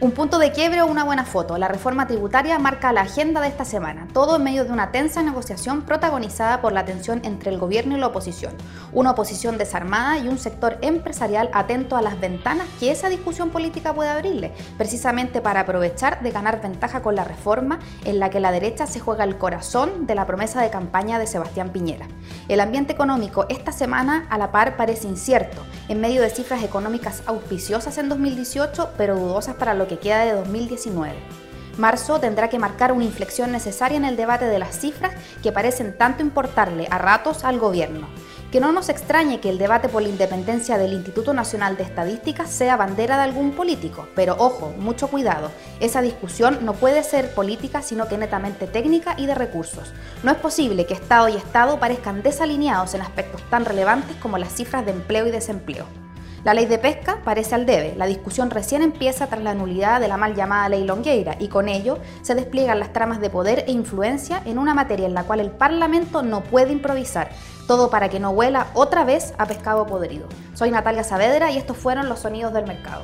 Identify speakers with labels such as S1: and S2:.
S1: Un punto de quiebre o una buena foto. La reforma tributaria marca la agenda de esta semana, todo en medio de una tensa negociación protagonizada por la tensión entre el gobierno y la oposición. Una oposición desarmada y un sector empresarial atento a las ventanas que esa discusión política puede abrirle, precisamente para aprovechar de ganar ventaja con la reforma en la que la derecha se juega el corazón de la promesa de campaña de Sebastián Piñera. El ambiente económico esta semana a la par parece incierto, en medio de cifras económicas auspiciosas en 2018, pero dudosas para que queda de 2019. Marzo tendrá que marcar una inflexión necesaria en el debate de las cifras que parecen tanto importarle a ratos al gobierno. Que no nos extrañe que el debate por la independencia del Instituto Nacional de Estadística sea bandera de algún político, pero ojo, mucho cuidado, esa discusión no puede ser política sino que netamente técnica y de recursos. No es posible que Estado y Estado parezcan desalineados en aspectos tan relevantes como las cifras de empleo y desempleo. La ley de pesca parece al debe. La discusión recién empieza tras la nulidad de la mal llamada ley Longueira y con ello se despliegan las tramas de poder e influencia en una materia en la cual el Parlamento no puede improvisar. Todo para que no huela otra vez a pescado podrido. Soy Natalia Saavedra y estos fueron los sonidos del mercado.